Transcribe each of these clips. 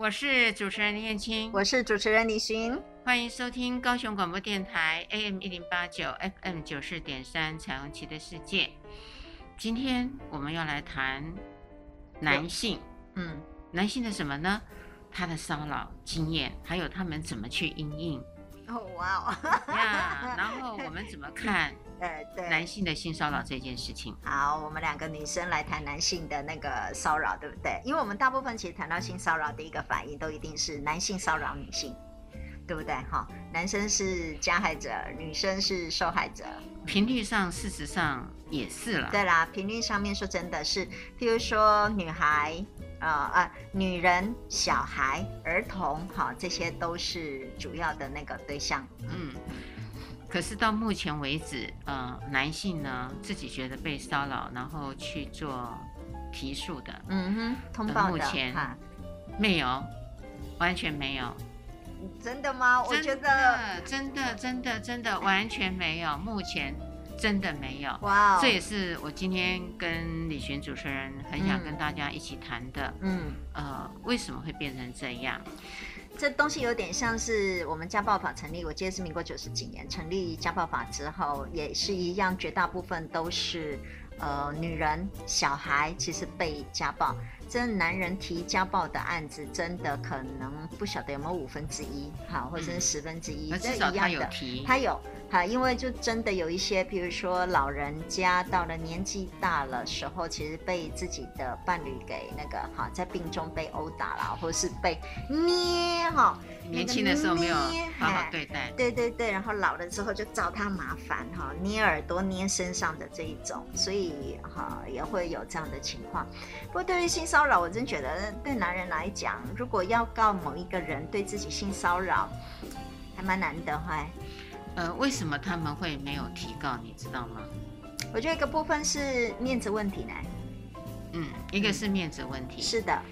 我是主持人林燕青，我是主持人李寻，欢迎收听高雄广播电台 AM 一零八九 FM 九四点三彩虹旗的世界。今天我们要来谈男性，嗯，男性的什么呢？他的骚扰经验，还有他们怎么去应应。哦，哇哦，呀，然后我们怎么看？呃，对，男性的性骚扰这件事情。好，我们两个女生来谈男性的那个骚扰，对不对？因为我们大部分其实谈到性骚扰第一个反应，都一定是男性骚扰女性，对不对？哈，男生是加害者，女生是受害者。频率上，事实上也是了。对啦，频率上面说真的是，譬如说女孩，呃呃，女人、小孩、儿童，哈，这些都是主要的那个对象。嗯。可是到目前为止，呃，男性呢自己觉得被骚扰，然后去做提速的，嗯哼，通报的，目前没有，完全没有。真的吗？我觉得真的，真的，真的完全没有，目前真的没有。哇哦，这也是我今天跟李寻主持人很想跟大家一起谈的。嗯，呃，为什么会变成这样？这东西有点像是我们家暴法成立，我记得是民国九十几年成立家暴法之后，也是一样，绝大部分都是呃女人、小孩其实被家暴。这男人提家暴的案子，真的可能不晓得有没有五分之一，好，或者是十分之一，至少他有提，他有。好，因为就真的有一些，比如说老人家到了年纪大了时候，其实被自己的伴侣给那个哈，在病中被殴打了，或者是被捏哈，年轻的时候没有好好对待，对对对，然后老了之后就找他麻烦哈，捏耳朵、捏身上的这一种，所以哈也会有这样的情况。不过对于性骚扰，我真觉得对男人来讲，如果要告某一个人对自己性骚扰，还蛮难的哈。呃，为什么他们会没有提告？你知道吗？我觉得一个部分是面子问题呢。嗯，一个是面子问题。嗯，是的。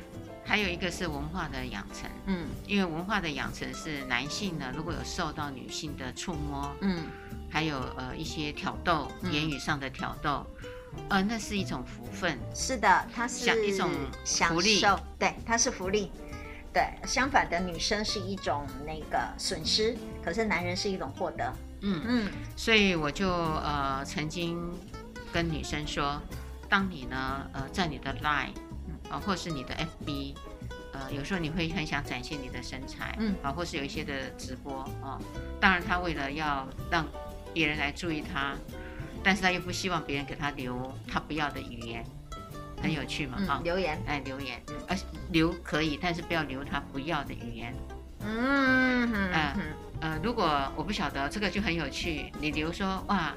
还有一个是文化的养成。嗯，因为文化的养成是男性呢，如果有受到女性的触摸，嗯，还有呃一些挑逗，言语上的挑逗，呃，那是一种福分。是的，它是一种福利。对，它是福利。对，相反的，女生是一种那个损失，可是男人是一种获得。嗯嗯，所以我就呃曾经跟女生说，当你呢呃在你的 Line 啊、呃、或是你的 FB，呃有时候你会很想展现你的身材，嗯啊、呃、或是有一些的直播啊、呃，当然他为了要让别人来注意他，但是他又不希望别人给他留他不要的语言。很有趣嘛，哈、嗯，留言，哎，留言，呃，留可以，但是不要留他不要的语言，嗯嗯呃，呃，如果我不晓得这个就很有趣，你留说哇，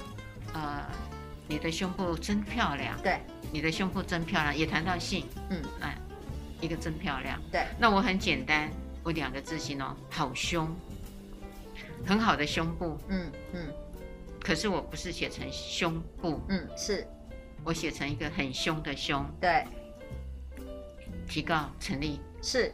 呃，你的胸部真漂亮，对，你的胸部真漂亮，也谈到性，嗯，哎，一个真漂亮，对，那我很简单，我两个字形容，好胸，很好的胸部，嗯嗯，可是我不是写成胸部，嗯，是。我写成一个很凶的胸，对，提告成立，是，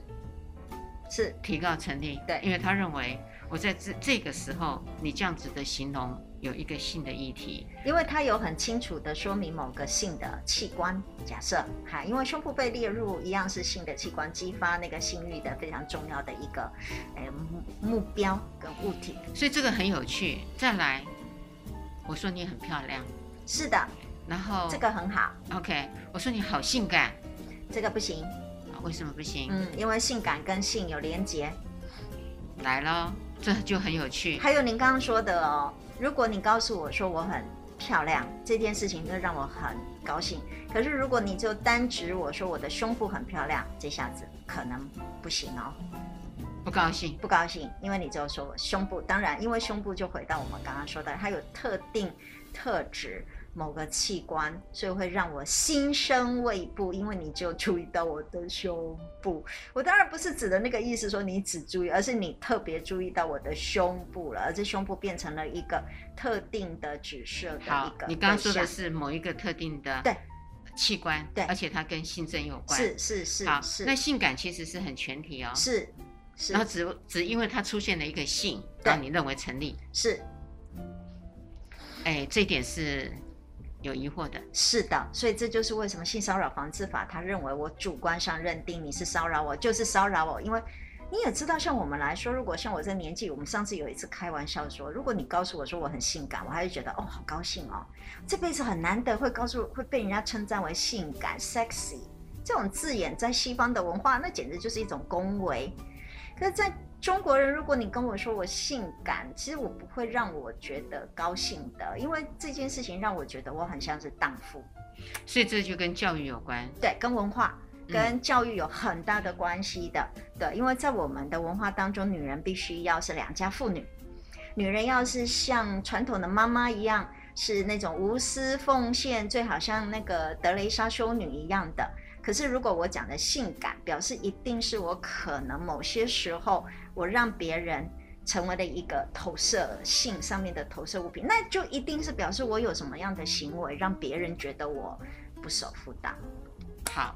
是。提告成立，对，因为他认为我在这这个时候你这样子的形容有一个性的议题，因为它有很清楚的说明某个性的器官，假设哈，因为胸部被列入一样是性的器官，激发那个性欲的非常重要的一个诶目目标跟物体，所以这个很有趣。再来，我说你很漂亮，是的。然后这个很好，OK。我说你好性感，这个不行，为什么不行？嗯，因为性感跟性有连结。来了，这就很有趣。还有您刚刚说的哦，如果你告诉我说我很漂亮，这件事情就让我很高兴。可是如果你就单指我说我的胸部很漂亮，这下子可能不行哦。不高兴，不高兴，因为你只有说我胸部，当然，因为胸部就回到我们刚刚说的，它有特定特质。某个器官，所以会让我心生畏怖，因为你就注意到我的胸部。我当然不是指的那个意思，说你只注意，而是你特别注意到我的胸部了，而这胸部变成了一个特定的指涉的一个。你刚刚说的是某一个特定的对器官，对，而且它跟性征有关。是是是。好，是那性感其实是很全体哦。是是。然后只只因为它出现了一个性，让你认为成立。是。哎，这一点是。有疑惑的。是的，所以这就是为什么性骚扰防治法，他认为我主观上认定你是骚扰我，就是骚扰我。因为你也知道，像我们来说，如果像我这年纪，我们上次有一次开玩笑说，如果你告诉我说我很性感，我还是觉得哦，好高兴哦，这辈子很难得会告诉会被人家称赞为性感 sexy 这种字眼，在西方的文化，那简直就是一种恭维。可是在中国人，如果你跟我说我性感，其实我不会让我觉得高兴的，因为这件事情让我觉得我很像是荡妇。所以这就跟教育有关，对，跟文化、跟教育有很大的关系的。嗯、对，因为在我们的文化当中，女人必须要是良家妇女，女人要是像传统的妈妈一样，是那种无私奉献，最好像那个德蕾莎修女一样的。可是，如果我讲的性感，表示一定是我可能某些时候我让别人成为了一个投射性上面的投射物品，那就一定是表示我有什么样的行为让别人觉得我不守妇道。好，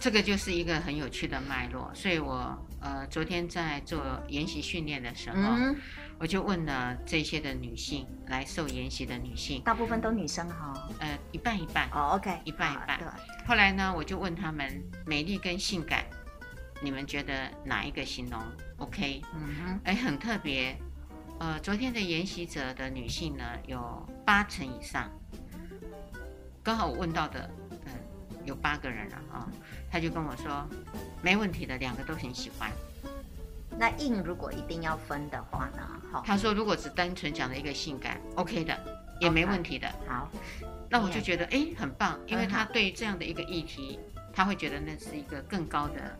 这个就是一个很有趣的脉络。所以我呃昨天在做研习训练的时候，嗯、我就问了这些的女性来受研习的女性，大部分都女生哈，呃一半一半哦，OK，一半一半。对。后来呢，我就问他们，美丽跟性感，你们觉得哪一个形容 OK？嗯哼，哎，很特别。呃，昨天的研习者的女性呢，有八成以上，刚好我问到的，嗯，有八个人了啊，他就跟我说，没问题的，两个都很喜欢。那硬如果一定要分的话呢？好，他说如果只单纯讲了一个性感，OK 的，也没问题的。Okay. 好。那我就觉得哎，很棒，因为他对于这样的一个议题，他会觉得那是一个更高的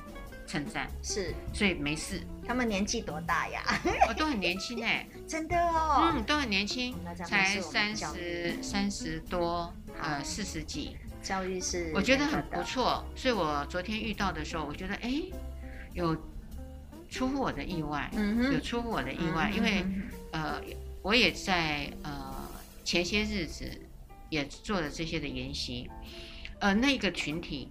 称赞，是，所以没事。他们年纪多大呀？我 都很年轻哎，真的哦，嗯，都很年轻，才三十三十多，呃，四十几。教育是，我觉得很不错。所以我昨天遇到的时候，我觉得哎，有出乎我的意外，嗯，有出乎我的意外，因为呃，我也在呃前些日子。也做了这些的研习，呃，那个群体，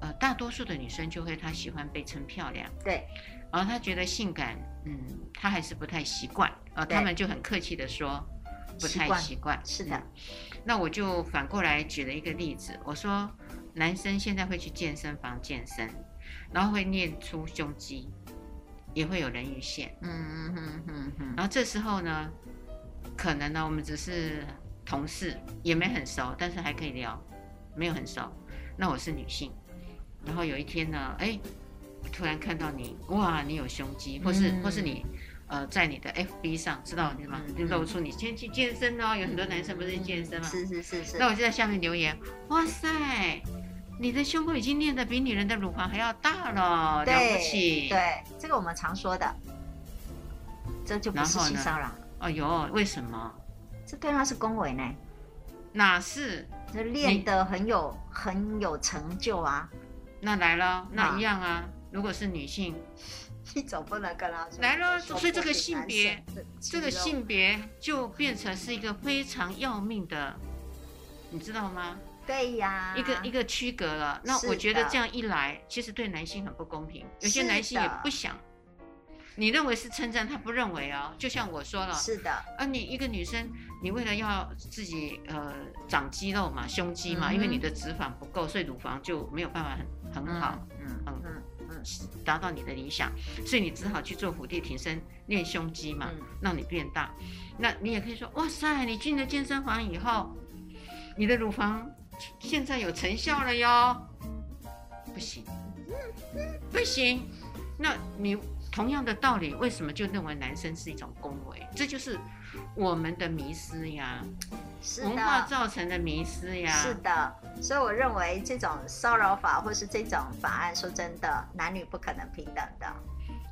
呃，大多数的女生就会她喜欢被称漂亮，对，然后她觉得性感，嗯，她还是不太习惯，呃，他们就很客气的说，不太习惯，是的、嗯。那我就反过来举了一个例子，我说，男生现在会去健身房健身，然后会练出胸肌，也会有人鱼线，嗯嗯嗯嗯嗯，然后这时候呢，可能呢，我们只是。同事也没很熟，但是还可以聊，没有很熟。那我是女性，然后有一天呢，哎，突然看到你，哇，你有胸肌，或是、嗯、或是你，呃，在你的 FB 上知道吗？就露出你先去健身哦。有很多男生不是健身吗？是是是是。那我就在下面留言，哇塞，你的胸部已经练得比女人的乳房还要大了，了不起。对，这个我们常说的，这就不是性骚扰。哎呦，为什么？这对他是恭维呢？哪是？这练得很有很有成就啊！那来了，那一样啊。如果是女性，你总不能跟他说来了，所以这个性别，这个性别就变成是一个非常要命的，你知道吗？对呀，一个一个区隔了。那我觉得这样一来，其实对男性很不公平。有些男性也不想。你认为是称赞，他不认为哦。就像我说了，是的。啊，你一个女生，你为了要自己呃长肌肉嘛，胸肌嘛，嗯、因为你的脂肪不够，所以乳房就没有办法很很好，嗯嗯嗯嗯，达到你的理想，所以你只好去做腹地挺身练胸肌嘛，嗯、让你变大。那你也可以说，哇塞，你进了健身房以后，你的乳房现在有成效了哟。不行，不行，那你。同样的道理，为什么就认为男生是一种恭维？这就是我们的迷失呀，是，文化造成的迷失呀。是的，所以我认为这种骚扰法或是这种法案，说真的，男女不可能平等的。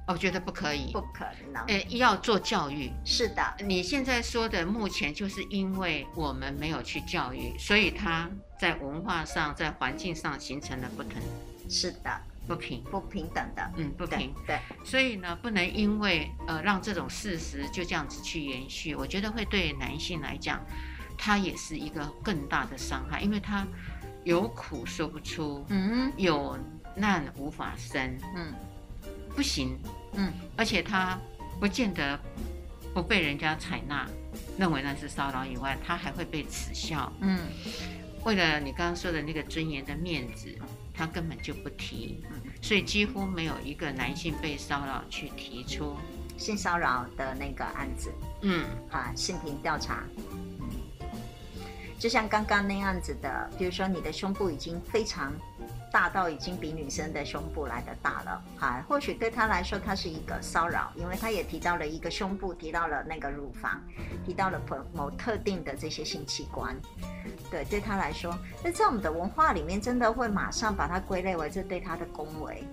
我觉得不可以，不可能。呃，要做教育。是的，你现在说的目前就是因为我们没有去教育，所以他在文化上、在环境上形成了不同。是的。不平。不平等的，嗯，不平。对，对，所以呢，不能因为呃让这种事实就这样子去延续，我觉得会对男性来讲，他也是一个更大的伤害，因为他有苦说不出，嗯，有难无法伸，嗯，不行，嗯，而且他不见得不被人家采纳，认为那是骚扰以外，他还会被耻笑，嗯。为了你刚刚说的那个尊严的面子，他根本就不提，所以几乎没有一个男性被骚扰去提出性骚扰的那个案子。嗯，啊，性平调查。嗯就像刚刚那样子的，比如说你的胸部已经非常大到已经比女生的胸部来的大了，哈，或许对他来说，他是一个骚扰，因为他也提到了一个胸部，提到了那个乳房，提到了某某特定的这些性器官，对，对他来说，那在我们的文化里面，真的会马上把它归类为这对他的恭维，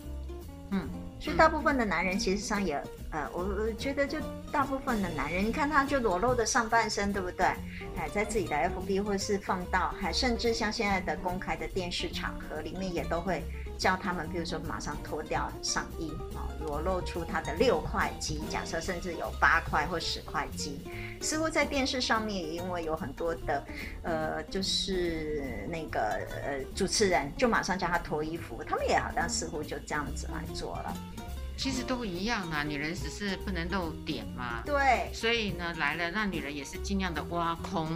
嗯。所以大部分的男人其实上也，呃，我我觉得就大部分的男人，你看他就裸露的上半身，对不对？还在自己的 FB 或是放到，还甚至像现在的公开的电视场合里面也都会。叫他们，比如说马上脱掉上衣啊，裸露出他的六块肌，假设甚至有八块或十块肌，似乎在电视上面，因为有很多的，呃，就是那个呃主持人就马上叫他脱衣服，他们也好像似乎就这样子来做了。其实都一样啊，女人只是不能露点嘛。对。所以呢，来了，那女人也是尽量的挖空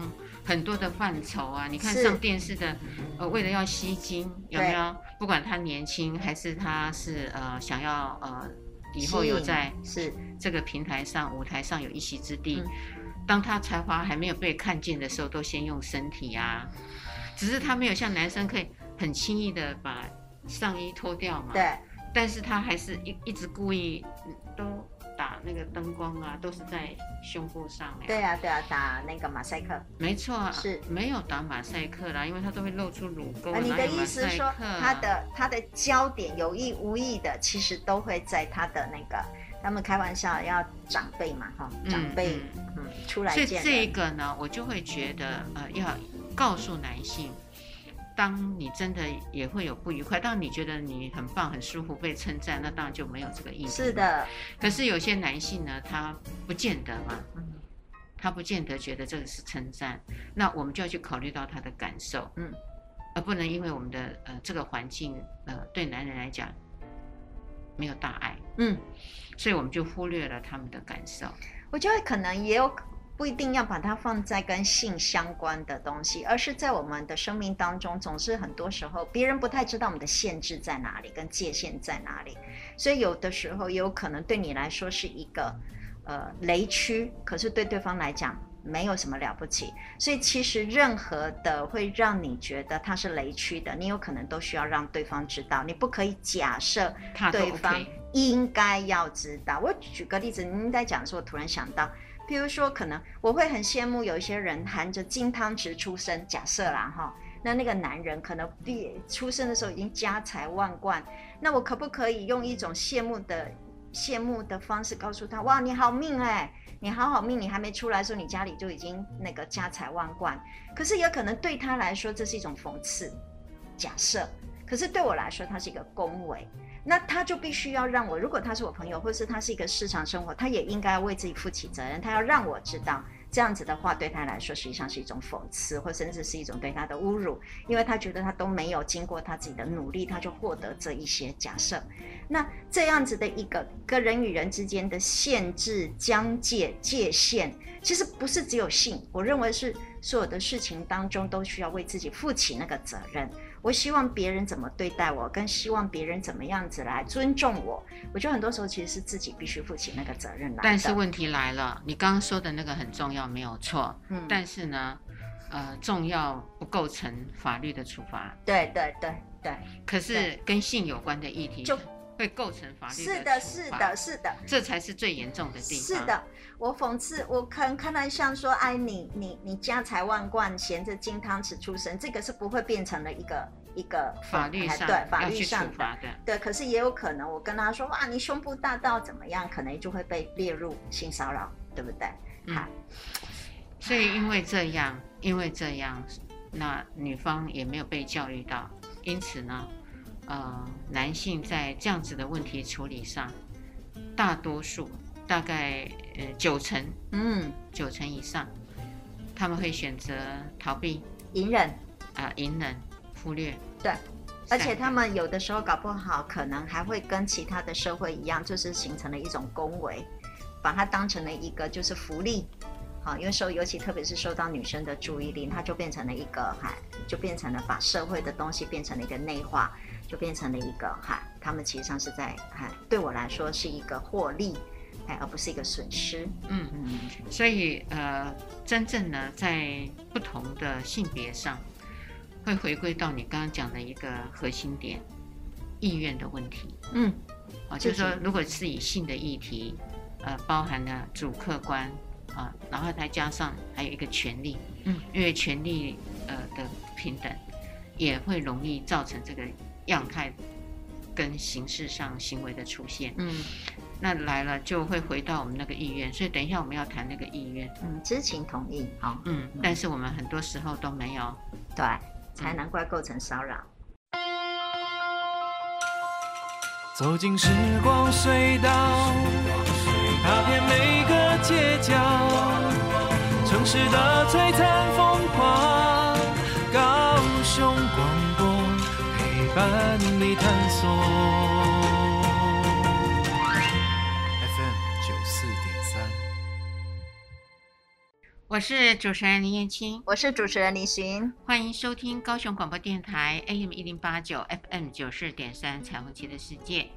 很多的范畴啊。你看上电视的，呃，为了要吸睛，有没有？不管她年轻还是她是呃想要呃以后有在是这个平台上舞台上有一席之地，当她才华还没有被看见的时候，都先用身体啊。只是她没有像男生可以很轻易的把上衣脱掉嘛。对。但是他还是一一直故意都打那个灯光啊，都是在胸部上面。对啊，对啊，打那个马赛克。没错，啊是没有打马赛克啦，因为他都会露出乳沟。啊，你的意思是说，他的他的焦点有意无意的，其实都会在他的那个，他们开玩笑要长辈嘛，哈，长辈嗯，嗯出来见。所以这一个呢，我就会觉得呃，要告诉男性。当你真的也会有不愉快，当你觉得你很棒、很舒服、被称赞，那当然就没有这个意思。是的。可是有些男性呢，他不见得嘛，他不见得觉得这个是称赞。那我们就要去考虑到他的感受，嗯，而不能因为我们的呃这个环境呃对男人来讲没有大爱，嗯，所以我们就忽略了他们的感受。我觉得可能也有。不一定要把它放在跟性相关的东西，而是在我们的生命当中，总是很多时候别人不太知道我们的限制在哪里，跟界限在哪里，所以有的时候也有可能对你来说是一个呃雷区，可是对对方来讲没有什么了不起。所以其实任何的会让你觉得它是雷区的，你有可能都需要让对方知道，你不可以假设对方应该要知道。我举个例子，您在讲的时候，我突然想到。比如说，可能我会很羡慕有一些人含着金汤匙出生，假设啦哈，那那个男人可能毕出生的时候已经家财万贯，那我可不可以用一种羡慕的羡慕的方式告诉他，哇，你好命哎，你好好命，你还没出来的时候，你家里就已经那个家财万贯，可是也可能对他来说这是一种讽刺，假设，可是对我来说，它是一个恭维。那他就必须要让我，如果他是我朋友，或是他是一个日常生活，他也应该为自己负起责任。他要让我知道，这样子的话对他来说实际上是一种讽刺，或甚至是一种对他的侮辱，因为他觉得他都没有经过他自己的努力，他就获得这一些假设。那这样子的一个跟人与人之间的限制、疆界、界限，其实不是只有性，我认为是所有的事情当中都需要为自己负起那个责任。我希望别人怎么对待我，跟希望别人怎么样子来尊重我。我觉得很多时候其实是自己必须负起那个责任来。但是问题来了，你刚刚说的那个很重要，没有错。嗯。但是呢，呃，重要不构成法律的处罚。对对对对。可是跟性有关的议题就会构成法律。是的，是的，是的。这才是最严重的地方。是的。我讽刺，我看看来像说，哎，你你你家财万贯，衔着金汤匙出生，这个是不会变成了一个一个法律上对法律上的对，可是也有可能，我跟他说，哇，你胸部大到怎么样，可能就会被列入性骚扰，对不对？好、嗯，所以因为这样，因为这样，那女方也没有被教育到，因此呢，呃，男性在这样子的问题处理上，大多数。大概呃九成，嗯，九成以上，他们会选择逃避、隐忍啊，隐忍、忽略。对，而且他们有的时候搞不好，可能还会跟其他的社会一样，就是形成了一种恭维，把它当成了一个就是福利，好，因为受尤其特别是受到女生的注意力，它就变成了一个哈，就变成了把社会的东西变成了一个内化，就变成了一个哈，他们其实上是在哈，对我来说是一个获利，哎，而不是一个损失。嗯嗯，所以呃，真正呢，在不同的性别上，会回归到你刚刚讲的一个核心点，意愿的问题。嗯，啊，就是说，如果是以性的议题。呃，包含了主客观啊，然后再加上还有一个权利，嗯，因为权利呃的平等，也会容易造成这个样态跟形式上行为的出现，嗯，那来了就会回到我们那个意愿，所以等一下我们要谈那个意愿，嗯，知情同意，好，嗯，但是我们很多时候都没有，对，才难怪构成骚扰。走进时光隧道。踏遍每个街角，城市的璀璨风伴你探索。FM 九四点三，我是主持人林燕青，我是主持人李寻，欢迎收听高雄广播电台 AM 一零八九 FM 九四点三彩虹旗的世界。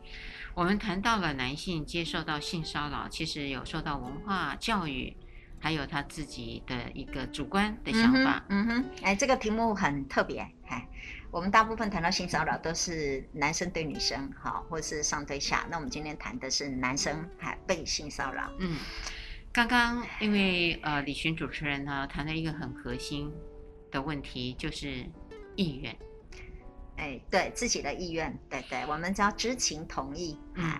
我们谈到了男性接受到性骚扰，其实有受到文化教育，还有他自己的一个主观的想法。嗯哼，哎，这个题目很特别。哎，我们大部分谈到性骚扰都是男生对女生，好，或是上对下。那我们今天谈的是男生还被性骚扰。嗯，刚刚因为呃李寻主持人呢谈了一个很核心的问题，就是意愿。哎，对自己的意愿，对对，我们叫知情同意。嗯，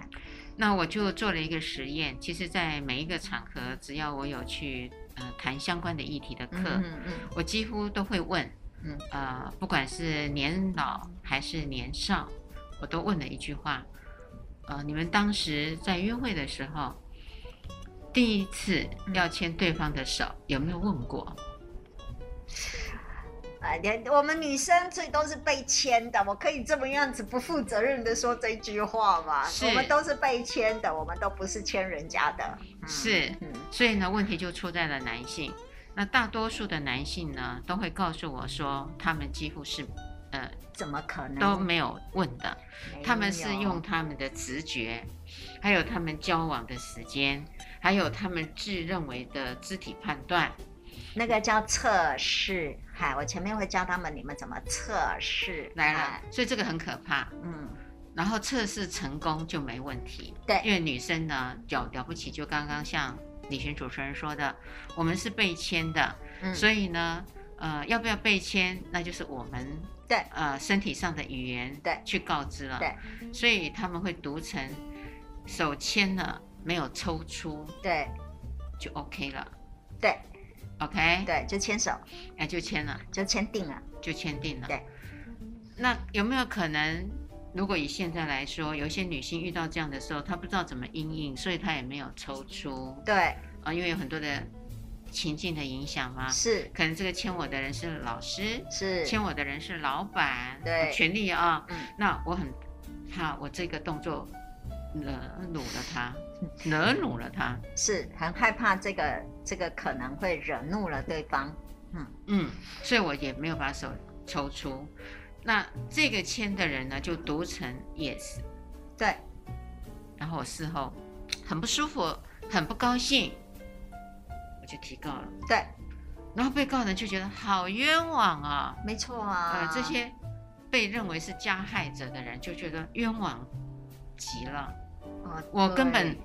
那我就做了一个实验。其实，在每一个场合，只要我有去呃谈相关的议题的课，嗯嗯，嗯，我几乎都会问，嗯呃，不管是年老还是年少，我都问了一句话，呃，你们当时在约会的时候，第一次要牵对方的手，有没有问过？啊，连我们女生最都是被牵的，我可以这么样子不负责任的说这句话吗？我们都是被牵的，我们都不是牵人家的。是，嗯，所以呢，问题就出在了男性。那大多数的男性呢，都会告诉我说，他们几乎是，呃，怎么可能都没有问的，他们是用他们的直觉，还有他们交往的时间，还有他们自认为的肢体判断。那个叫测试，嗨，我前面会教他们你们怎么测试来了，所以这个很可怕，嗯，然后测试成功就没问题，对，因为女生呢，了了不起，就刚刚像李璇主持人说的，我们是被签的，嗯，所以呢，呃，要不要被签，那就是我们对，呃，身体上的语言对去告知了，对，所以他们会读成手牵了没有抽出，对，就 OK 了，对。OK，对，就牵手，哎，就签了，就签订了，就签订了。对，那有没有可能，如果以现在来说，有一些女性遇到这样的时候，她不知道怎么应应，所以她也没有抽出。对，啊，因为有很多的情境的影响嘛。是，可能这个牵我的人是老师，是，牵我的人是老板，对，权力啊，嗯，那我很怕我这个动作。惹怒了他，惹怒了他，是很害怕这个这个可能会惹怒了对方，嗯嗯，所以我也没有把手抽出。那这个签的人呢，就读成 yes，对。然后我事后很不舒服，很不高兴，我就提告了。对。然后被告人就觉得好冤枉啊，没错啊，呃，这些被认为是加害者的人就觉得冤枉极了。我根本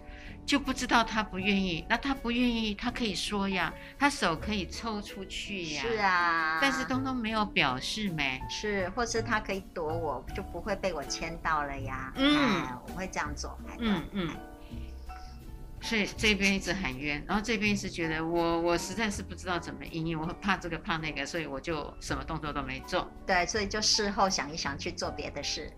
就不知道他不愿意，那他不愿意，他可以说呀，他手可以抽出去呀，是啊，但是东东没有表示没，是，或是他可以躲我，就不会被我牵到了呀，嗯，我会这样做，嗯嗯，所以这边一直喊冤，然后这边一直觉得我我实在是不知道怎么应对，我怕这个怕那个，所以我就什么动作都没做，对，所以就事后想一想去做别的事。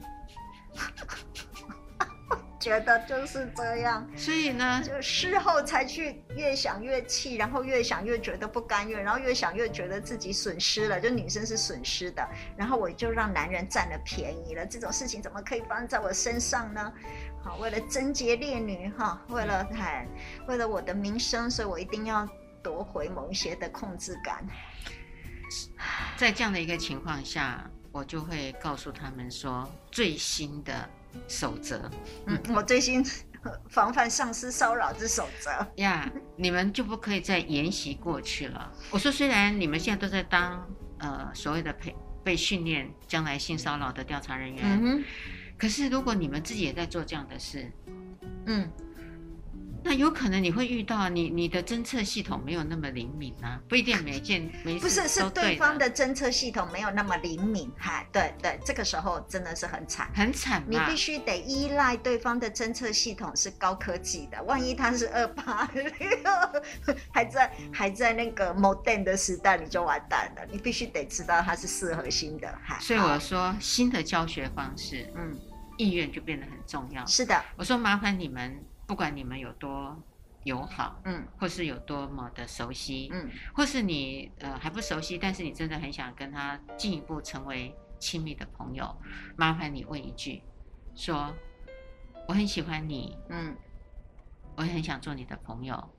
觉得就是这样，所以呢，就事后才去越想越气，然后越想越觉得不甘愿，然后越想越觉得自己损失了，就女生是损失的，然后我就让男人占了便宜了。这种事情怎么可以发生在我身上呢？好，为了贞洁烈女哈，为了很，为了我的名声，所以我一定要。夺回某一些的控制感。在这样的一个情况下，我就会告诉他们说最新的守则。嗯，我最新 防范上司骚扰之守则呀，yeah, 你们就不可以再沿袭过去了。我说，虽然你们现在都在当呃所谓的培被训练将来性骚扰的调查人员，可是如果你们自己也在做这样的事，嗯。那有可能你会遇到你你的侦测系统没有那么灵敏啊，不一定每件每不是是对方的侦测系统没有那么灵敏，哈，对对，这个时候真的是很惨，很惨，你必须得依赖对方的侦测系统是高科技的，万一他是二八六，还在还在那个 modern 的时代，你就完蛋了，你必须得知道它是四核心的，哈。所以我说新的教学方式，嗯，意愿就变得很重要。是的，我说麻烦你们。不管你们有多友好，嗯，或是有多么的熟悉，嗯，或是你呃还不熟悉，但是你真的很想跟他进一步成为亲密的朋友，麻烦你问一句，说我很喜欢你，嗯，我很想做你的朋友，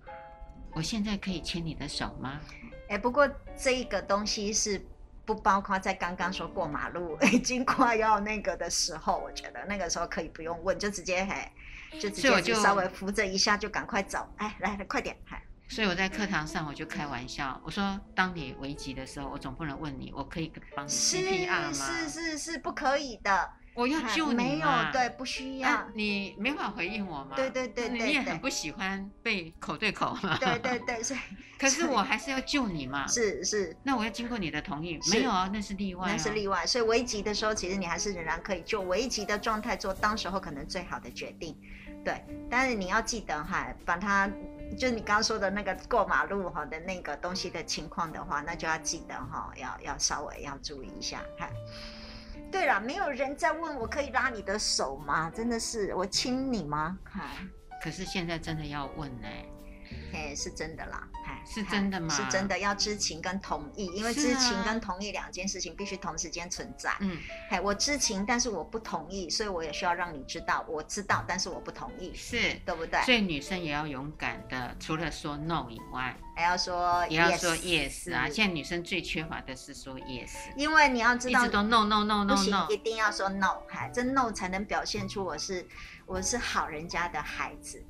我现在可以牵你的手吗？哎，不过这一个东西是不包括在刚刚说过马路已经快要那个的时候，我觉得那个时候可以不用问，就直接嘿。就直接就稍微扶着一下，就赶快走。哎，来来，快点！嗨。所以我在课堂上我就开玩笑，我说：当你危急的时候，我总不能问你，我可以帮你 CPR 吗？是是是是，不可以的。我要救你吗？没有，对，不需要。你没法回应我吗？对对对对。你也很不喜欢被口对口吗？对对对，所以。可是我还是要救你嘛。是是。那我要经过你的同意？没有啊，那是例外。那是例外，所以危急的时候，其实你还是仍然可以就危急的状态做当时候可能最好的决定。对，但是你要记得哈，把它就你刚刚说的那个过马路哈的那个东西的情况的话，那就要记得哈，要要稍微要注意一下哈。对了，没有人在问我可以拉你的手吗？真的是我亲你吗？哈，可是现在真的要问呢。哎，是真的啦，哎，是真的吗？是真的，要知情跟同意，因为知情跟同意两件事情必须同时间存在。嗯，哎，我知情，但是我不同意，所以我也需要让你知道，我知道，但是我不同意，是对不对？所以女生也要勇敢的，除了说 no 以外，还要说也要说 yes 啊。现在女生最缺乏的是说 yes，因为你要知道，一直都 no no no no no，一定要说 no，哎，这 no 才能表现出我是我是好人家的孩子。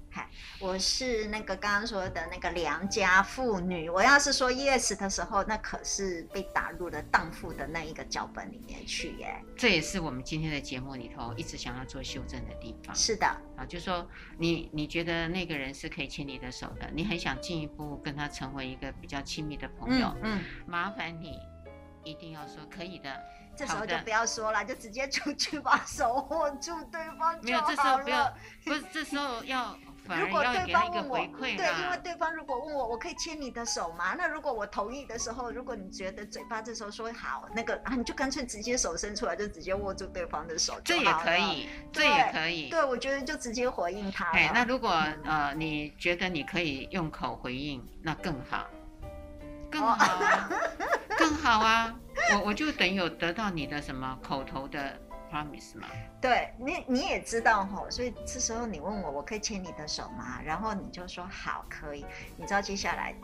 我是那个刚刚说的那个良家妇女，我要是说 yes 的时候，那可是被打入了荡妇的那一个脚本里面去耶。这也是我们今天的节目里头一直想要做修正的地方。是的，啊，就说你你觉得那个人是可以牵你的手的，你很想进一步跟他成为一个比较亲密的朋友，嗯，嗯，麻烦你一定要说可以的。这时候就不要说了，就直接出去把手握住对方就好了。没有，这时候不要，不是这时候要。如果对方问我，对，因为对方如果问我，我可以牵你的手吗？那如果我同意的时候，如果你觉得嘴巴这时候说好，那个啊，你就干脆直接手伸出来，就直接握住对方的手，这也可以，这也可以。对，我觉得就直接回应他。哎，那如果呃你觉得你可以用口回应，那更好，更好，更好啊！我我就等于有得到你的什么口头的。Promise 吗？对你，你也知道吼，所以这时候你问我，我可以牵你的手吗？然后你就说好，可以。你知道接下来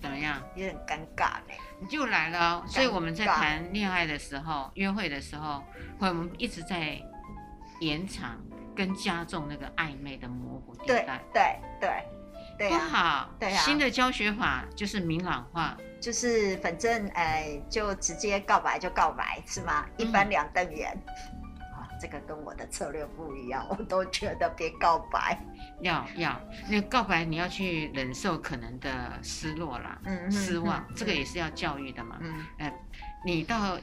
怎么样？有点尴尬嘞。你就来了，所以我们在谈恋爱的时候、约会的时候，我们一直在延长跟加重那个暧昧的模糊地带。对对对对，不好。对啊。新的教学法就是明朗化，就是反正哎，就直接告白就告白是吗？一翻两瞪眼。这个跟我的策略不一样，我都觉得别告白，要要。那告白你要去忍受可能的失落啦，嗯，失望，嗯、这个也是要教育的嘛，嗯，呃，你到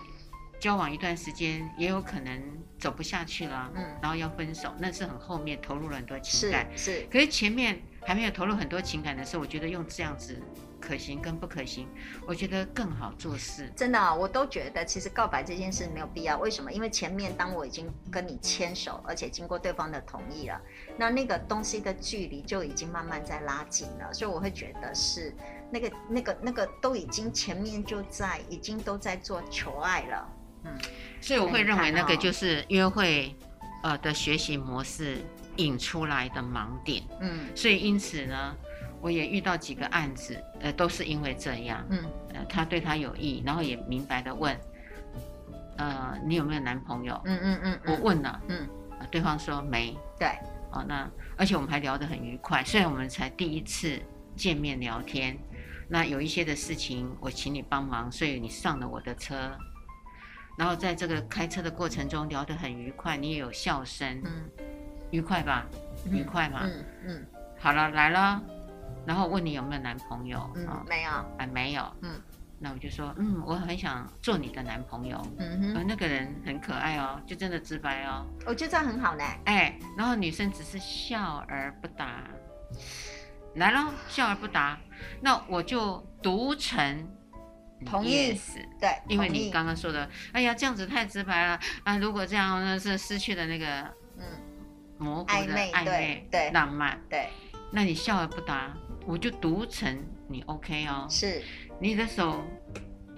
交往一段时间也有可能走不下去了，嗯，然后要分手，那是很后面投入了很多情感，是，是，可是前面还没有投入很多情感的时候，我觉得用这样子。可行跟不可行，我觉得更好做事。真的啊，我都觉得其实告白这件事没有必要。为什么？因为前面当我已经跟你牵手，而且经过对方的同意了，那那个东西的距离就已经慢慢在拉近了。所以我会觉得是那个、那个、那个都已经前面就在，已经都在做求爱了。嗯，所以我会认为那个就是约会呃的学习模式引出来的盲点。嗯，所以因此呢。我也遇到几个案子，呃，都是因为这样，嗯，呃，他对他有意，然后也明白的问，呃，你有没有男朋友？嗯嗯嗯，我问了，嗯，对方说没，对，哦，那而且我们还聊得很愉快，虽然我们才第一次见面聊天，那有一些的事情我请你帮忙，所以你上了我的车，然后在这个开车的过程中聊得很愉快，你也有笑声，嗯，愉快吧？愉快嘛？嗯嗯，好了，来了，然后问你有没有男朋友？嗯，没有，哎，没有，嗯，那我就说，嗯，我很想做你的男朋友，嗯哼，那个人很可爱哦，就真的直白哦，我觉得这样很好呢，哎，然后女生只是笑而不答，来了，笑而不答，那我就读成同意，对，因为你刚刚说的，哎呀，这样子太直白了。啊，如果这样那是失去了那个，嗯。模糊的暧昧，对，浪漫，对。那你笑而不答，我就读成你 OK 哦。是，你的手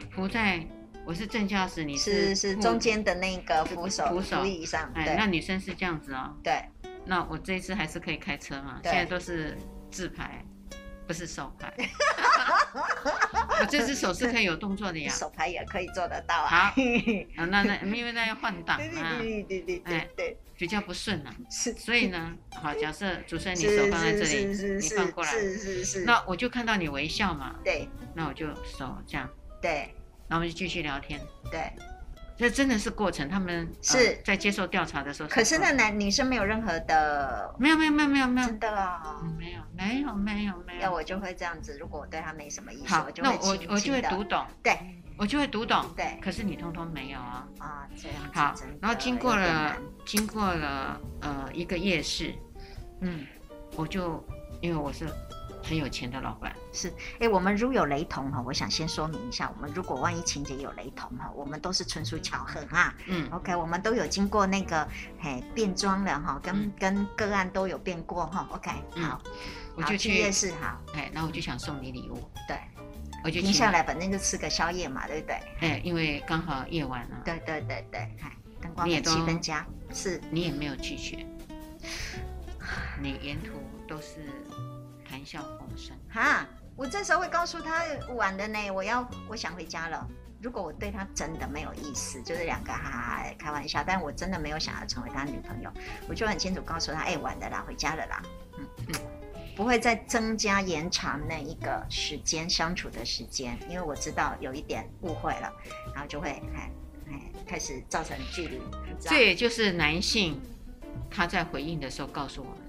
扶在，我是正驾驶，你是是中间的那个扶手扶手椅上。哎，那女生是这样子哦。对。那我这一次还是可以开车嘛？现在都是自排，不是手牌。我这只手是可以有动作的呀。手牌也可以做得到啊。好，那那因为那要换挡啊。对对对对对。比较不顺啊，是，所以呢，好，假设主持人你手放在这里，你放过来，是是是，那我就看到你微笑嘛，对，那我就手这样，对，然后我们就继续聊天，对，这真的是过程，他们是。在接受调查的时候，可是那男女生没有任何的，没有没有没有没有没有，真的啦，没有没有没有没有，要我就会这样子，如果我对他没什么意思，好，那我我就会读懂，对。我就会读懂，对，可是你通通没有啊。啊，这样好，然后经过了经过了呃一个夜市，嗯，我就因为我是很有钱的老板，是，哎，我们如有雷同哈，我想先说明一下，我们如果万一情节有雷同哈，我们都是纯属巧合啊，嗯，OK，我们都有经过那个嘿变装了哈，跟跟个案都有变过哈，OK，好，我就去夜市好，哎，然后我就想送你礼物，对。我就停下来，反正就吃个宵夜嘛，对不对？哎，因为刚好夜晚了。对对对对，哎，灯光气氛佳，是。你也没有拒绝，你沿途都是谈笑风生。哈，我这时候会告诉他晚的呢，我要我想回家了。如果我对他真的没有意思，就是两个哈哈开玩笑，但我真的没有想要成为他女朋友，我就很清楚告诉他，哎，晚的啦，回家了啦。嗯嗯。不会再增加延长那一个时间相处的时间，因为我知道有一点误会了，然后就会哎哎开始造成距离。这也就是男性他在回应的时候告诉我们的，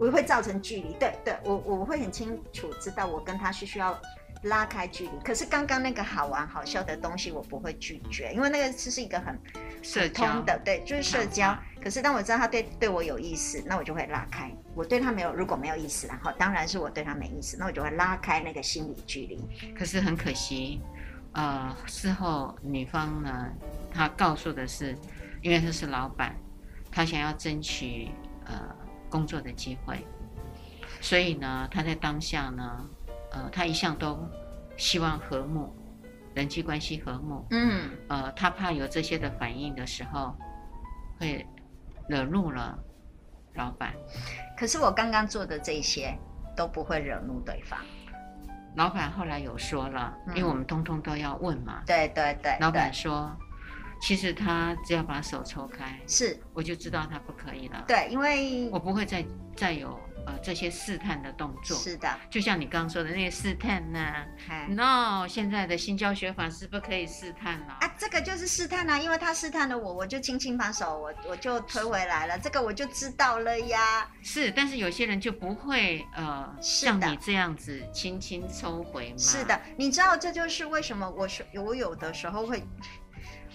我会造成距离。对对，我我会很清楚知道我跟他是需要。拉开距离，可是刚刚那个好玩好笑的东西我不会拒绝，因为那个只是一个很社交的，对，就是社交。可是当我知道他对对我有意思，那我就会拉开。我对他没有，如果没有意思，然后当然是我对他没意思，那我就会拉开那个心理距离。可是很可惜，呃，事后女方呢，她告诉的是，因为她是老板，她想要争取呃工作的机会，所以呢，他在当下呢。呃，他一向都希望和睦，人际关系和睦。嗯，呃，他怕有这些的反应的时候，会惹怒了老板。可是我刚刚做的这些都不会惹怒对方。老板后来有说了，嗯、因为我们通通都要问嘛。对对对。老板说，其实他只要把手抽开，是，我就知道他不可以了。对，因为我不会再再有。呃，这些试探的动作是的，就像你刚刚说的那些试探呢、啊。No，现在的新教学法是不可以试探了啊，这个就是试探啊，因为他试探了我，我就轻轻把手我我就推回来了，这个我就知道了呀。是，但是有些人就不会呃像你这样子轻轻抽回吗？是的，你知道这就是为什么我是我有的时候会。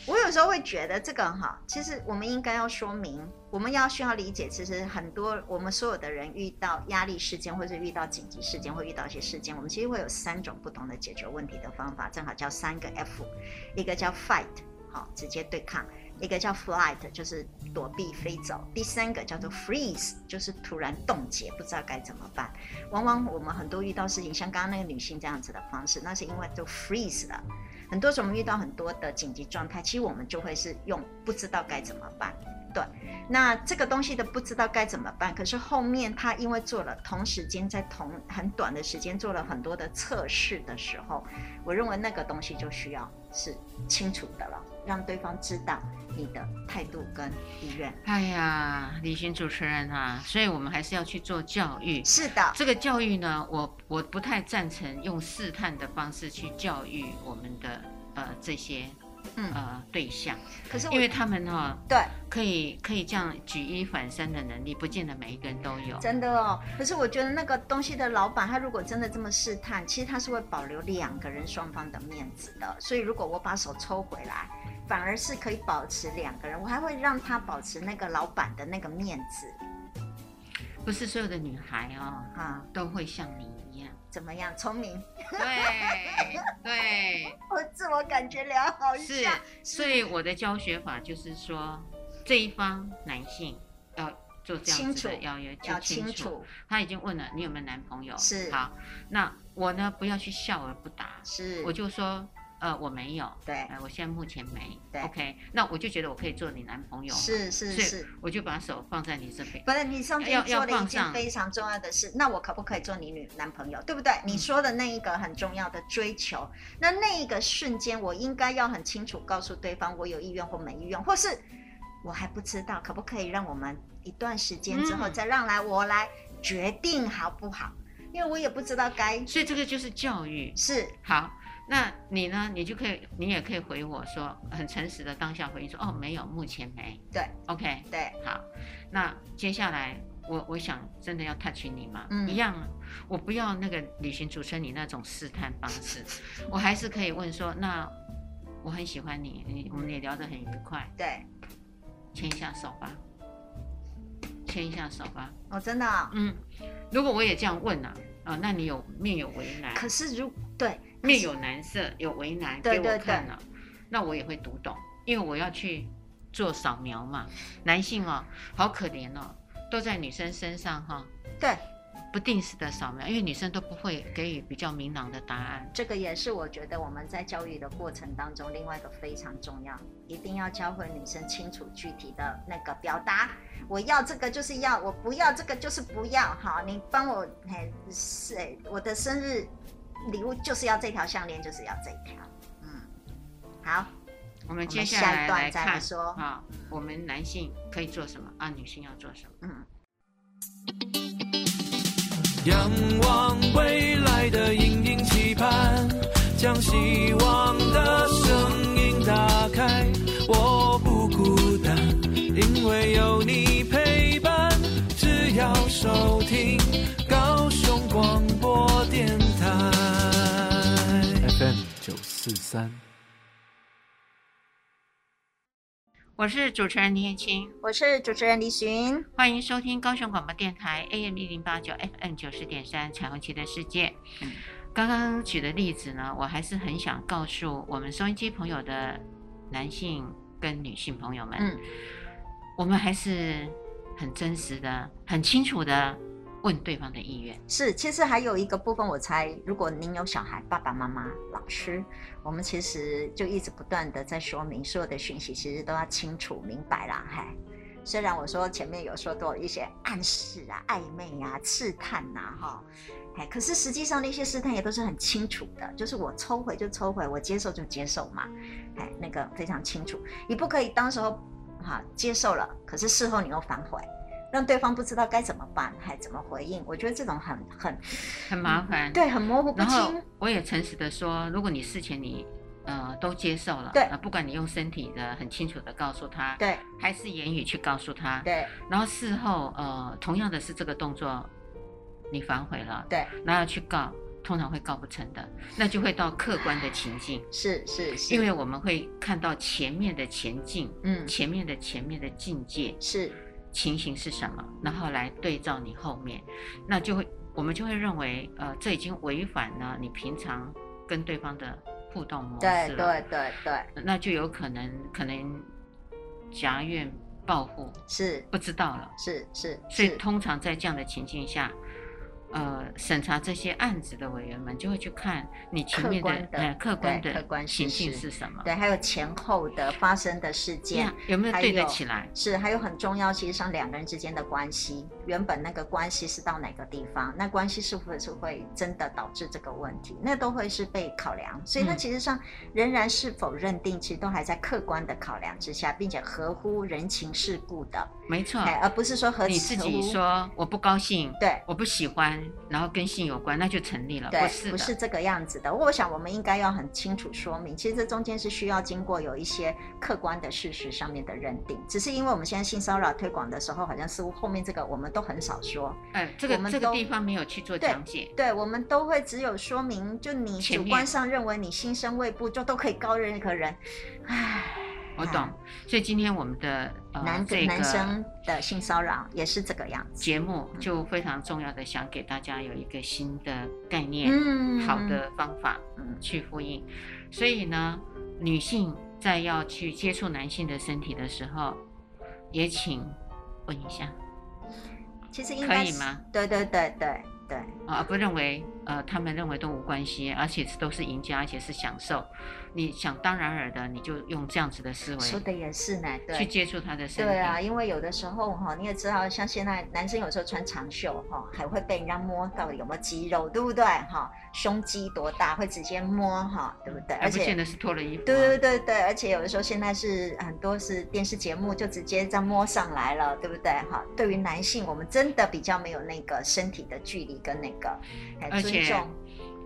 我有时候会觉得这个哈，其实我们应该要说明，我们要需要理解，其实很多我们所有的人遇到压力事件，或者遇到紧急事件，会遇到一些事件，我们其实会有三种不同的解决问题的方法，正好叫三个 F，一个叫 Fight，好，直接对抗；一个叫 Flight，就是躲避飞走；第三个叫做 Freeze，就是突然冻结，不知道该怎么办。往往我们很多遇到事情，像刚刚那个女性这样子的方式，那是因为就 Freeze 了。很多时候我们遇到很多的紧急状态，其实我们就会是用不知道该怎么办，对，那这个东西的不知道该怎么办，可是后面他因为做了同时间在同很短的时间做了很多的测试的时候，我认为那个东西就需要是清楚的了，让对方知道你的态度跟意愿。哎呀，李寻主持人啊，所以我们还是要去做教育。是的，这个教育呢，我我不太赞成用试探的方式去教育我们的呃这些。嗯呃，对象，可是因为他们哈、哦，对，可以可以这样举一反三的能力，不见得每一个人都有。真的哦，可是我觉得那个东西的老板，他如果真的这么试探，其实他是会保留两个人双方的面子的。所以如果我把手抽回来，反而是可以保持两个人，我还会让他保持那个老板的那个面子。不是所有的女孩哦，啊，都会像你。怎么样？聪明，对对，我自我感觉良好。是，所以我的教学法就是说，这一方男性要做这样子的邀约，要清楚。他已经问了你有没有男朋友，是好，那我呢不要去笑而不答，是，我就说。呃，我没有，对，呃，我现在目前没，对，OK，那我就觉得我可以做你男朋友，是是是，我就把手放在你这边。不是，你上天做了一件非常重要的事，那我可不可以做你女男朋友，对不对？嗯、你说的那一个很重要的追求，那那一个瞬间，我应该要很清楚告诉对方，我有意愿或没意愿，或是我还不知道，可不可以让我们一段时间之后再让来我来决定好不好？嗯、因为我也不知道该，所以这个就是教育，是好。那你呢？你就可以，你也可以回我说，很诚实的当下回应说，哦，没有，目前没。对，OK，对，好。那接下来，我我想真的要 touch 你吗，嗯，一样，我不要那个旅行主持人你那种试探方式，我还是可以问说，那我很喜欢你，你我们也聊得很愉快，对，牵一下手吧，牵一下手吧。哦，真的啊？嗯，如果我也这样问啊，啊，那你有面有为难。可是如对。面有难色，有为难给我看了，那我也会读懂，因为我要去做扫描嘛。男性哦，好可怜哦，都在女生身上哈。对，不定时的扫描，因为女生都不会给予比较明朗的答案。这个也是我觉得我们在教育的过程当中，另外一个非常重要，一定要教会女生清楚具体的那个表达。我要这个就是要，我不要这个就是不要。好，你帮我，嘿，是我的生日。礼物就是要这条项链，就是要这一条。嗯，好，我们接下来来看说啊，我们男性可以做什么啊？女性要做什么？嗯。仰望未来的隐隐期盼，将希望的声音打开。我不孤单，因为有你陪伴。只要收三，我是主持人李艳青，我是主持人李寻，欢迎收听高雄广播电台 AM 一零八九 FM 九十点三彩虹旗的世界。嗯，刚刚举的例子呢，我还是很想告诉我们收音机朋友的男性跟女性朋友们，嗯，我们还是很真实的、很清楚的。问对方的意愿是，其实还有一个部分，我猜，如果您有小孩，爸爸妈妈、老师，我们其实就一直不断的在说明，所有的讯息其实都要清楚明白啦。嗨，虽然我说前面有说多一些暗示啊、暧昧啊、试探呐，哈，哎，可是实际上那些试探也都是很清楚的，就是我抽回就抽回，我接受就接受嘛，哎，那个非常清楚，你不可以当时候哈接受了，可是事后你又反悔。让对方不知道该怎么办，还怎么回应？我觉得这种很很很麻烦，对，很模糊不清。我也诚实的说，如果你事前你呃都接受了，对，呃，不管你用身体的很清楚的告诉他，对，还是言语去告诉他，对，然后事后呃同样的是这个动作你反悔了，对，然后去告，通常会告不成的，那就会到客观的情境，是是是，因为我们会看到前面的前进，嗯，前面的前面的境界是。情形是什么？然后来对照你后面，那就会我们就会认为，呃，这已经违反了你平常跟对方的互动模式了。对对对对，那就有可能可能夹怨报复，是不知道了，是是。所以通常在这样的情境下，呃，审查这些案子的委员们就会去看你前面的客观的、呃、客观的客观情境是什么？对，还有前后的发生的事件有没有对得起来？是，还有很重要，其实上两个人之间的关系，原本那个关系是到哪个地方？那关系是否是会真的导致这个问题？那都会是被考量。所以，它其实上仍然是否认定，其实都还在客观的考量之下，并且合乎人情世故的。没错，而不是说和你自己说我不高兴，对，我不喜欢。然后跟性有关，那就成立了。对，不是不是这个样子的。我想我们应该要很清楚说明，其实这中间是需要经过有一些客观的事实上面的认定。只是因为我们现在性骚扰推广的时候，好像似乎后面这个我们都很少说。哎，这个这个地方没有去做讲解。对，对，我们都会只有说明，就你主观上认为你心生畏怖，就都可以告任何人。唉。我懂，所以今天我们的呃男这个男生的性骚扰也是这个样子。节目就非常重要的想给大家有一个新的概念，嗯，好的方法，嗯，去呼应。所以呢，女性在要去接触男性的身体的时候，也请问一下，其实应该可以吗？对对对对。对啊，而不认为呃，他们认为都无关系，而且是都是赢家，而且是享受。你想当然尔的，你就用这样子的思维，说的也是呢，对，去接触他的身体。对啊，因为有的时候哈，你也知道，像现在男生有时候穿长袖哈，还会被人家摸到有没有肌肉，对不对？哈，胸肌多大会直接摸哈，对不对？而且不见得是脱了衣服啊。对对对对，而且有的时候现在是很多是电视节目就直接这样摸上来了，对不对？哈，对于男性，我们真的比较没有那个身体的距离跟那个。而且，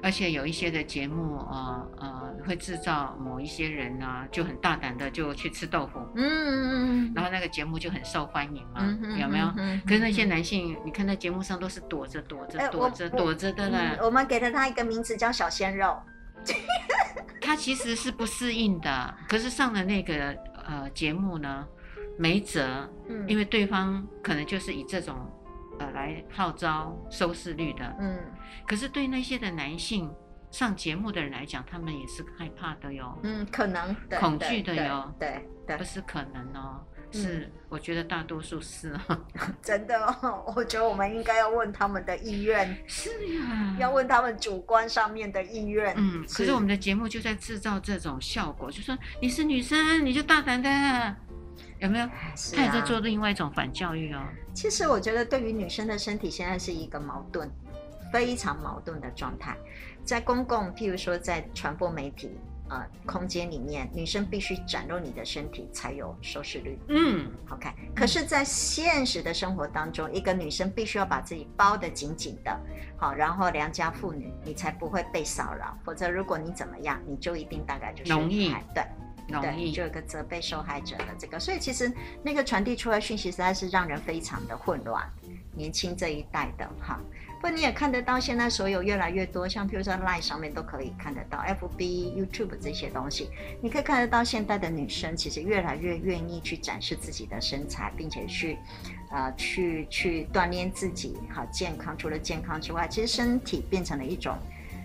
而且有一些的节目，呃呃，会制造某一些人呢、啊，就很大胆的就去吃豆腐，嗯嗯嗯，然后那个节目就很受欢迎嘛，嗯、有没有？嗯、可是那些男性，嗯、你看在节目上都是躲着躲着躲着躲着的呢、嗯。我们给了他一个名字叫小鲜肉，他其实是不适应的，可是上了那个呃节目呢，没辙，嗯，因为对方可能就是以这种。呃，来号召收视率的，嗯，可是对那些的男性上节目的人来讲，他们也是害怕的哟，嗯，可能。恐惧的哟，对对，不是可能哦，是、嗯、我觉得大多数是哦，真的哦，我觉得我们应该要问他们的意愿，是呀，要问他们主观上面的意愿，嗯，可是我们的节目就在制造这种效果，就说你是女生，你就大胆的。有没有？他也在做另外一种反教育哦。其实我觉得，对于女生的身体，现在是一个矛盾，非常矛盾的状态。在公共，譬如说在传播媒体呃空间里面，女生必须展露你的身体才有收视率。嗯，，OK。可是，在现实的生活当中，一个女生必须要把自己包得紧紧的，好，然后良家妇女，你才不会被骚扰。否则，如果你怎么样，你就一定大概就是容易对。对，就有个责备受害者的这个，所以其实那个传递出来讯息实在是让人非常的混乱。年轻这一代的哈，不过你也看得到，现在所有越来越多，像譬如说 Line 上面都可以看得到，FB、YouTube 这些东西，你可以看得到现代的女生其实越来越愿意去展示自己的身材，并且去，呃，去去锻炼自己，好健康。除了健康之外，其实身体变成了一种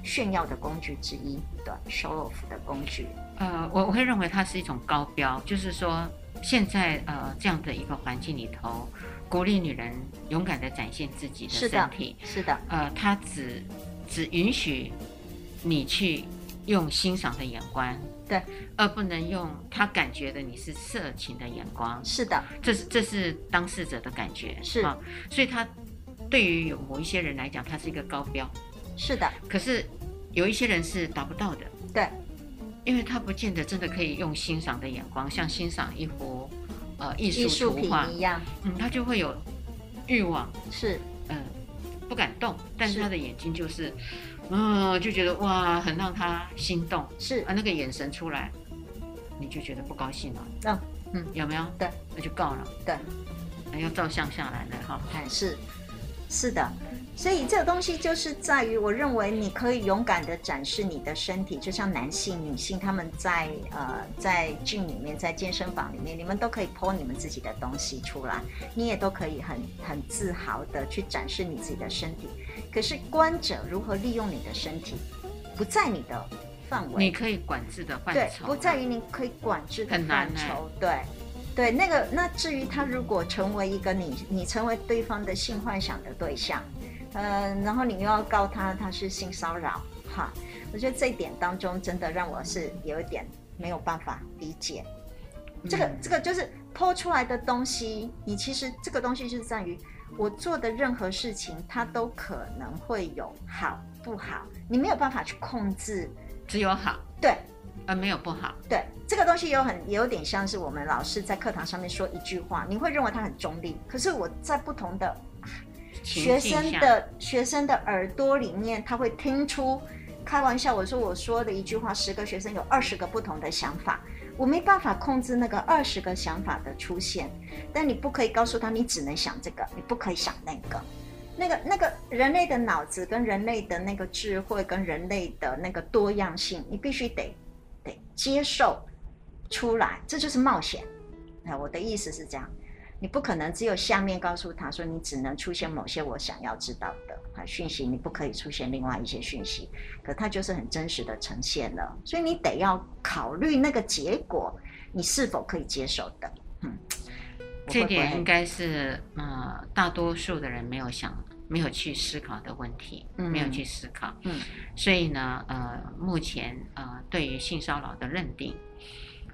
炫耀的工具之一，对，show off 的工具。呃，我我会认为它是一种高标，就是说，现在呃这样的一个环境里头，鼓励女人勇敢的展现自己的身体，是的，是的，呃，他只只允许你去用欣赏的眼光，对，而不能用他感觉的你是色情的眼光，是的，这是这是当事者的感觉，是。啊，所以他对于有某一些人来讲，他是一个高标，是的，可是有一些人是达不到的，对。因为他不见得真的可以用欣赏的眼光，像欣赏一幅呃艺术图画一样，嗯，他就会有欲望，是，嗯，不敢动，但是他的眼睛就是，嗯，就觉得哇，很让他心动，是。啊，那个眼神出来，你就觉得不高兴了，嗯嗯，有没有？对，那就告了，对，那要照相下来了哈，哎，是，是的。所以这个东西就是在于，我认为你可以勇敢的展示你的身体，就像男性、女性他们在呃在 gym 里面，在健身房里面，你们都可以 po 你们自己的东西出来，你也都可以很很自豪的去展示你自己的身体。可是观者如何利用你的身体，不在你的范围，你可以管制的范畴，对，不在于你可以管制的范畴，对。对，那个那至于他如果成为一个你你成为对方的性幻想的对象。呃，然后你又要告他他是性骚扰，哈，我觉得这一点当中真的让我是有一点没有办法理解。这个这个就是 po 出来的东西，你其实这个东西是在于我做的任何事情，它都可能会有好不好，你没有办法去控制，只有好，对，而没有不好，对，这个东西有很也有点像是我们老师在课堂上面说一句话，你会认为他很中立，可是我在不同的。学生的学生的耳朵里面，他会听出，开玩笑，我说我说的一句话，十个学生有二十个不同的想法，我没办法控制那个二十个想法的出现，但你不可以告诉他，你只能想这个，你不可以想那个，那个那个人类的脑子跟人类的那个智慧跟人类的那个多样性，你必须得得接受出来，这就是冒险。哎，我的意思是这样。你不可能只有下面告诉他说，你只能出现某些我想要知道的啊讯息，你不可以出现另外一些讯息。可它就是很真实的呈现了，所以你得要考虑那个结果，你是否可以接受的。嗯，这点应该是呃大多数的人没有想、没有去思考的问题，嗯、没有去思考。嗯，所以呢，呃，目前呃对于性骚扰的认定。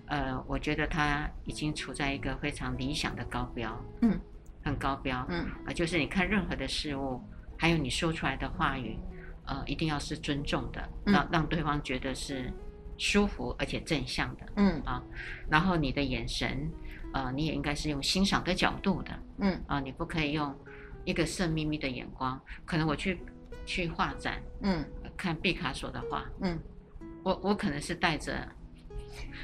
呃，我觉得他已经处在一个非常理想的高标，嗯，很高标，嗯，呃，就是你看任何的事物，还有你说出来的话语，呃，一定要是尊重的，让让对方觉得是舒服而且正向的，嗯。啊，然后你的眼神，呃，你也应该是用欣赏的角度的，嗯。啊，你不可以用一个色眯眯的眼光。可能我去去画展，嗯，看毕卡索的画，嗯，我我可能是带着。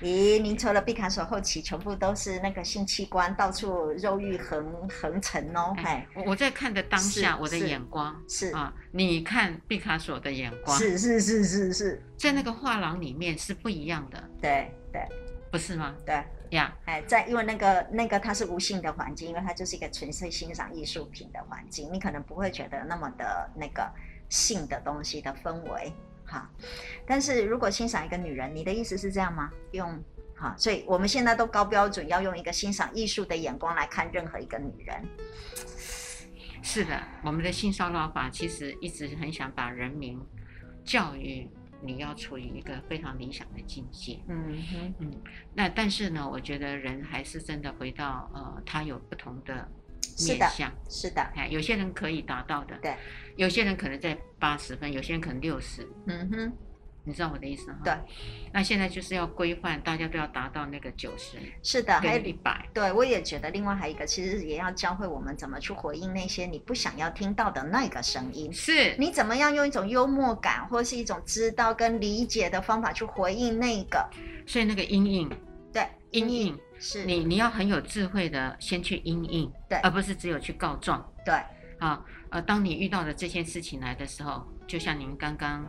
咦，您除了毕卡索后期，全部都是那个性器官到处肉欲横横陈哦。哎，我我在看的当下，我的眼光是啊，你看毕卡索的眼光是是是是是，在那个画廊里面是不一样的。对对，不是吗？对呀，哎，在因为那个那个它是无性的环境，因为它就是一个纯粹欣赏艺术品的环境，你可能不会觉得那么的那个性的东西的氛围。哈，但是如果欣赏一个女人，你的意思是这样吗？用哈，所以我们现在都高标准，要用一个欣赏艺术的眼光来看任何一个女人。是的，我们的性骚扰法其实一直很想把人民教育，你要处于一个非常理想的境界。嗯哼，嗯，那但是呢，我觉得人还是真的回到呃，他有不同的。面向，是的，哎，有些人可以达到的，对，有些人可能在八十分，有些人可能六十，嗯哼，你知道我的意思哈？对，那现在就是要规范，大家都要达到那个九十，是的，还有一百，对，我也觉得，另外还有一个，其实也要教会我们怎么去回应那些你不想要听到的那个声音，是。你怎么样用一种幽默感或是一种知道跟理解的方法去回应那个，所以那个阴影，对，阴影。是。你，你要很有智慧的先去阴影，对，而不是只有去告状，对，啊，呃，当你遇到的这件事情来的时候，就像您刚刚。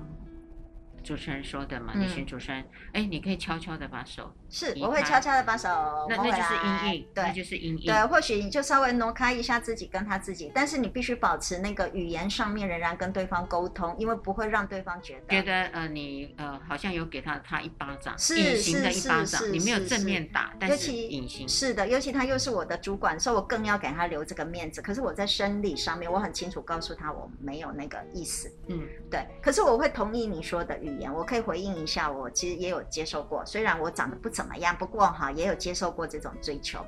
主持人说的嘛，女性主持人，哎、嗯，你可以悄悄的把手，是，我会悄悄的把手那，那就是阴影，对，那就是阴影，对，或许你就稍微挪开一下自己跟他自己，但是你必须保持那个语言上面仍然跟对方沟通，因为不会让对方觉得觉得呃你呃好像有给他他一巴掌，是隐形的一巴掌，你没有正面打，但是隐形，是的，尤其他又是我的主管，所以我更要给他留这个面子。可是我在生理上面，我很清楚告诉他我没有那个意思，嗯，对。可是我会同意你说的语言，我可以回应。一下，我其实也有接受过，虽然我长得不怎么样，不过哈也有接受过这种追求。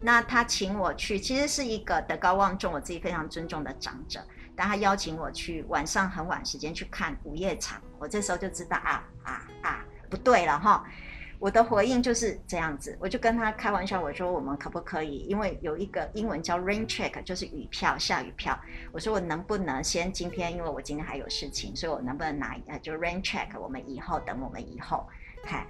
那他请我去，其实是一个德高望重、我自己非常尊重的长者，但他邀请我去晚上很晚时间去看午夜场，我这时候就知道啊啊啊不对了哈。我的回应就是这样子，我就跟他开玩笑，我说我们可不可以？因为有一个英文叫 rain check，就是雨票、下雨票。我说我能不能先今天，因为我今天还有事情，所以我能不能拿呃，就 rain check，我们以后等我们以后，嗨，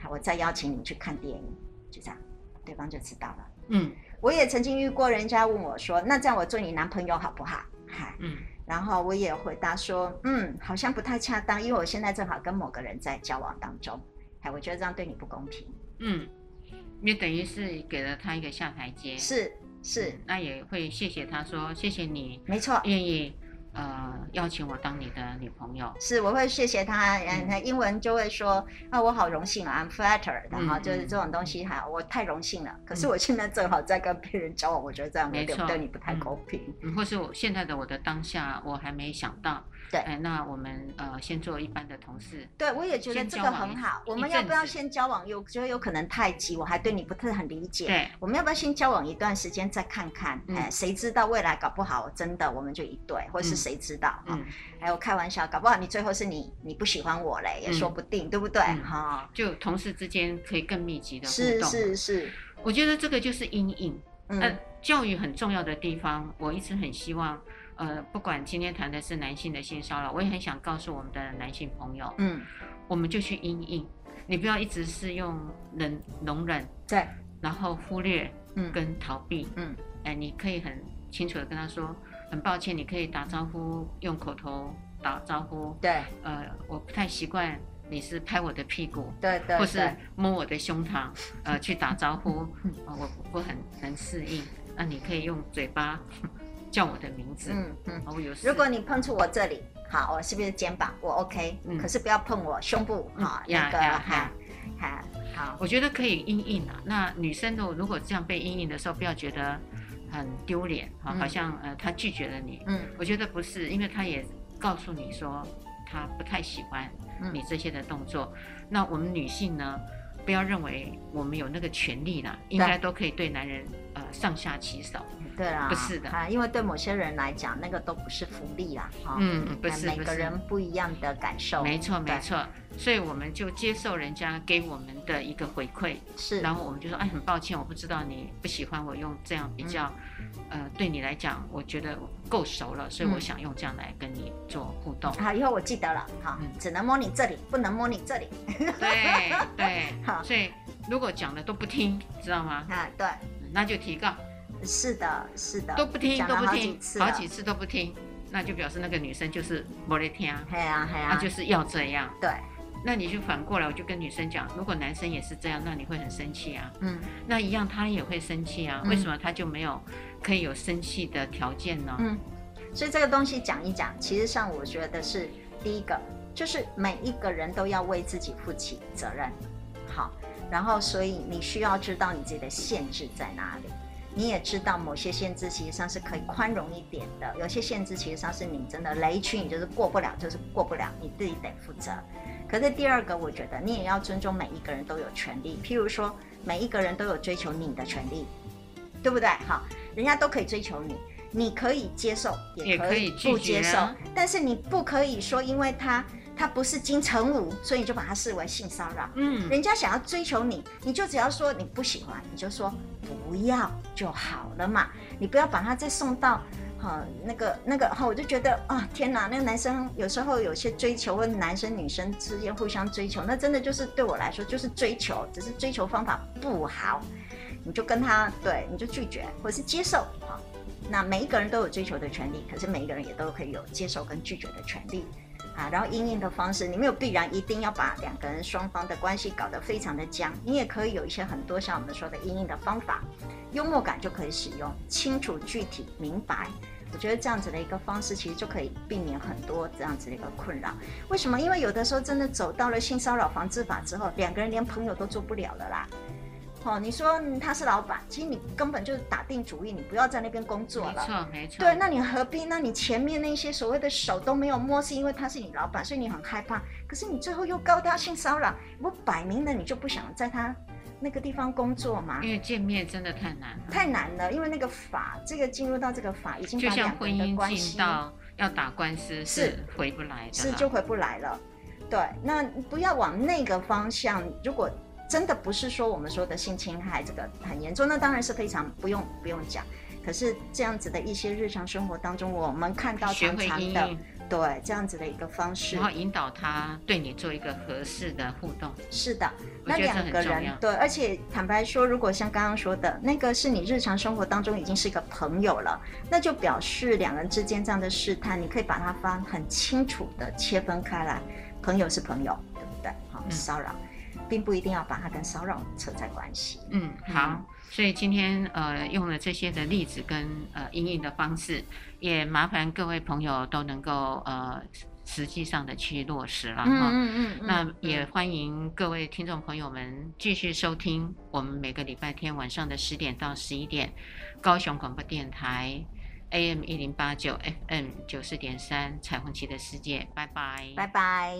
好，我再邀请你去看电影，就这样，对方就知道了。嗯，我也曾经遇过人家问我说，那这样我做你男朋友好不好？嗨，嗯，然后我也回答说，嗯，好像不太恰当，因为我现在正好跟某个人在交往当中。哎，我觉得这样对你不公平。嗯，你等于是给了他一个下台阶。是是，那也会谢谢他说谢谢你，没错，愿意呃邀请我当你的女朋友。是，我会谢谢他，嗯，他英文就会说，啊，我好荣幸啊，I'm flattered，然后就是这种东西，哈，我太荣幸了。可是我现在正好在跟别人交往，我觉得这样有点对你不太公平。嗯，或是我现在的我的当下，我还没想到。对，哎，那我们呃先做一般的同事。对，我也觉得这个很好。我们要不要先交往？有觉得有可能太急，我还对你不是很理解。对，我们要不要先交往一段时间再看看？哎，谁知道未来搞不好真的我们就一对，或是谁知道？嗯，还有开玩笑，搞不好你最后是你你不喜欢我嘞，也说不定，对不对？哈，就同事之间可以更密集的互动。是是是，我觉得这个就是阴影。嗯，教育很重要的地方，我一直很希望。呃，不管今天谈的是男性的性骚扰，我也很想告诉我们的男性朋友，嗯，我们就去因应，你不要一直是用忍容忍，对，然后忽略，嗯，跟逃避，嗯，哎，你可以很清楚的跟他说，很抱歉，你可以打招呼，用口头打招呼，对，呃，我不太习惯你是拍我的屁股，对对，或是摸我的胸膛，呃，去打招呼，我不很能适应，那你可以用嘴巴。叫我的名字，嗯嗯，我有。如果你碰触我这里，好，我是不是肩膀？我 OK，嗯，可是不要碰我胸部，哈，那个，哈，哈，好。我觉得可以阴影啊。那女生的如果这样被阴影的时候，不要觉得很丢脸，哈，好像呃，她拒绝了你，嗯，我觉得不是，因为她也告诉你说她不太喜欢你这些的动作。那我们女性呢，不要认为我们有那个权利啦，应该都可以对男人呃上下其手。对啦，不是的。啊，因为对某些人来讲，那个都不是福利啦，哈，嗯，不是，每个人不一样的感受，没错，没错，所以我们就接受人家给我们的一个回馈，是，然后我们就说，哎，很抱歉，我不知道你不喜欢我用这样比较，呃，对你来讲，我觉得够熟了，所以我想用这样来跟你做互动。好，以后我记得了，好，只能摸你这里，不能摸你这里。对对，好，所以如果讲的都不听，知道吗？啊，对，那就提告。是的，是的，都不听，都不听，好几次都不听，那就表示那个女生就是没在听，对啊，对啊，那就是要这样。对，那你就反过来，我就跟女生讲，如果男生也是这样，那你会很生气啊。嗯，那一样他也会生气啊。为什么他就没有可以有生气的条件呢？嗯，所以这个东西讲一讲，其实上我觉得是第一个，就是每一个人都要为自己负起责任。好，然后所以你需要知道你自己的限制在哪里。你也知道某些限制其实上是可以宽容一点的，有些限制其实上是你真的雷区，你就是过不了，就是过不了，你自己得负责。可是第二个，我觉得你也要尊重每一个人都有权利，譬如说每一个人都有追求你的权利，对不对？好，人家都可以追求你，你可以接受，也可以不接受，但是你不可以说因为他。他不是金城武，所以你就把他视为性骚扰。嗯，人家想要追求你，你就只要说你不喜欢，你就说不要就好了嘛。你不要把他再送到，哈，那个那个哈，我就觉得啊，天哪，那个男生有时候有些追求，或男生女生之间互相追求，那真的就是对我来说就是追求，只是追求方法不好，你就跟他对，你就拒绝或是接受哈。那每一个人都有追求的权利，可是每一个人也都可以有接受跟拒绝的权利。啊，然后因应的方式，你没有必然一定要把两个人双方的关系搞得非常的僵，你也可以有一些很多像我们说的因应的方法，幽默感就可以使用，清楚、具体、明白。我觉得这样子的一个方式，其实就可以避免很多这样子的一个困扰。为什么？因为有的时候真的走到了性骚扰防治法之后，两个人连朋友都做不了了啦。哦，你说他是老板，其实你根本就是打定主意，你不要在那边工作了。没错，没错。对，那你何必？那你前面那些所谓的手都没有摸，是因为他是你老板，所以你很害怕。可是你最后又告他性骚扰，不摆明了你就不想在他那个地方工作吗？因为见面真的太难了。太难了，因为那个法，这个进入到这个法已经把两个人的关系，就像婚姻进到要打官司是回不来的，是就回不来了。对，那不要往那个方向，如果。真的不是说我们说的性侵害这个很严重，那当然是非常不用不用讲。可是这样子的一些日常生活当中，我们看到常常的，对这样子的一个方式，然后引导他对你做一个合适的互动。是的，那两个人对，而且坦白说，如果像刚刚说的那个是你日常生活当中已经是一个朋友了，那就表示两人之间这样的试探，你可以把它分很清楚的切分开来，朋友是朋友，对不对？好，骚扰。并不一定要把它跟骚扰扯在关系。嗯，好。嗯、所以今天呃用了这些的例子跟呃应应的方式，也麻烦各位朋友都能够呃实际上的去落实了哈。嗯嗯，嗯，嗯那也欢迎各位听众朋友们继续收听我们每个礼拜天晚上的十点到十一点，高雄广播电台 AM 一零八九 FM 九四点三彩虹旗的世界。拜拜。拜拜。